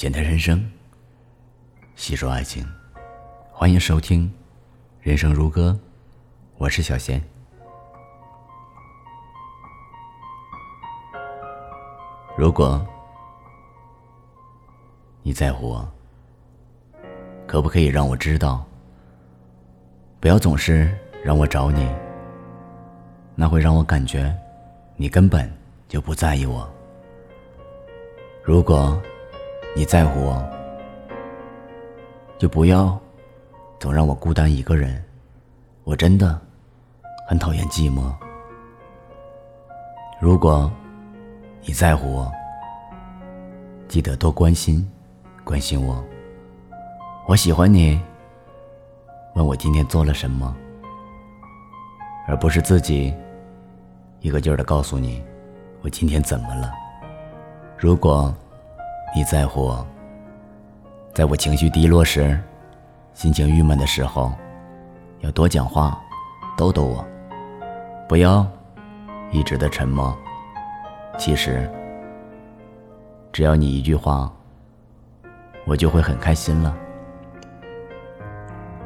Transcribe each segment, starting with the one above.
简单人生，细说爱情，欢迎收听《人生如歌》，我是小贤。如果你在乎我，可不可以让我知道？不要总是让我找你，那会让我感觉你根本就不在意我。如果你在乎我，就不要总让我孤单一个人。我真的很讨厌寂寞。如果你在乎我，记得多关心关心我。我喜欢你，问我今天做了什么，而不是自己一个劲儿的告诉你我今天怎么了。如果你在乎我，在我情绪低落时、心情郁闷的时候，要多讲话，逗逗我，不要一直的沉默。其实，只要你一句话，我就会很开心了。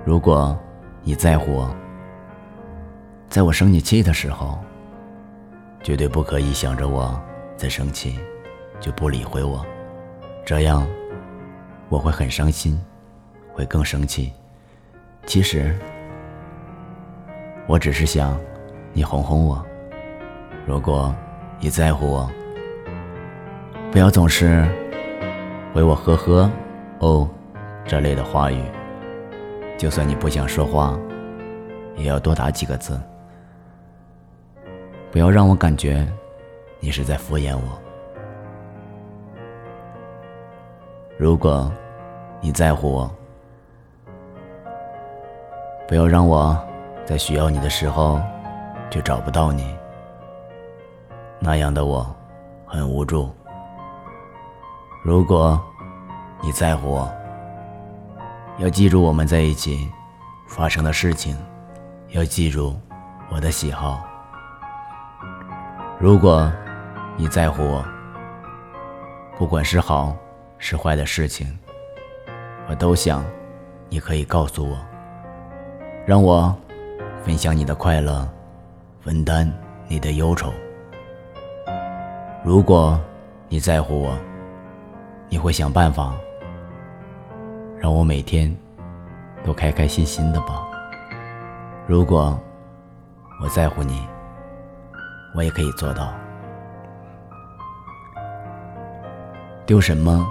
如果你在乎我，在我生你气的时候，绝对不可以想着我在生气。就不理会我，这样我会很伤心，会更生气。其实我只是想你哄哄我。如果你在乎我，不要总是回我呵呵、哦这类的话语。就算你不想说话，也要多打几个字。不要让我感觉你是在敷衍我。如果你在乎我，不要让我在需要你的时候就找不到你。那样的我很无助。如果你在乎我，要记住我们在一起发生的事情，要记住我的喜好。如果你在乎我，不管是好。是坏的事情，我都想，你可以告诉我，让我分享你的快乐，分担你的忧愁。如果你在乎我，你会想办法让我每天都开开心心的吧。如果我在乎你，我也可以做到。丢什么？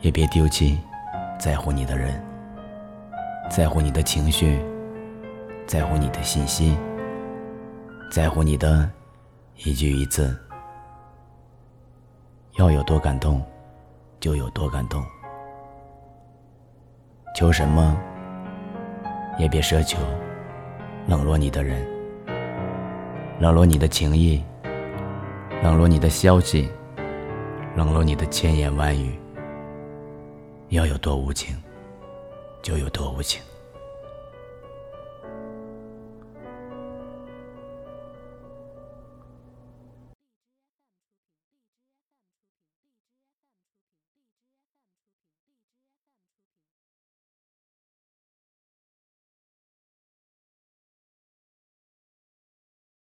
也别丢弃在乎你的人，在乎你的情绪，在乎你的信息，在乎你的一句一字。要有多感动，就有多感动。求什么，也别奢求冷落你的人，冷落你的情谊，冷落你的消息，冷落你的千言万语。要有多无情，就有多无情。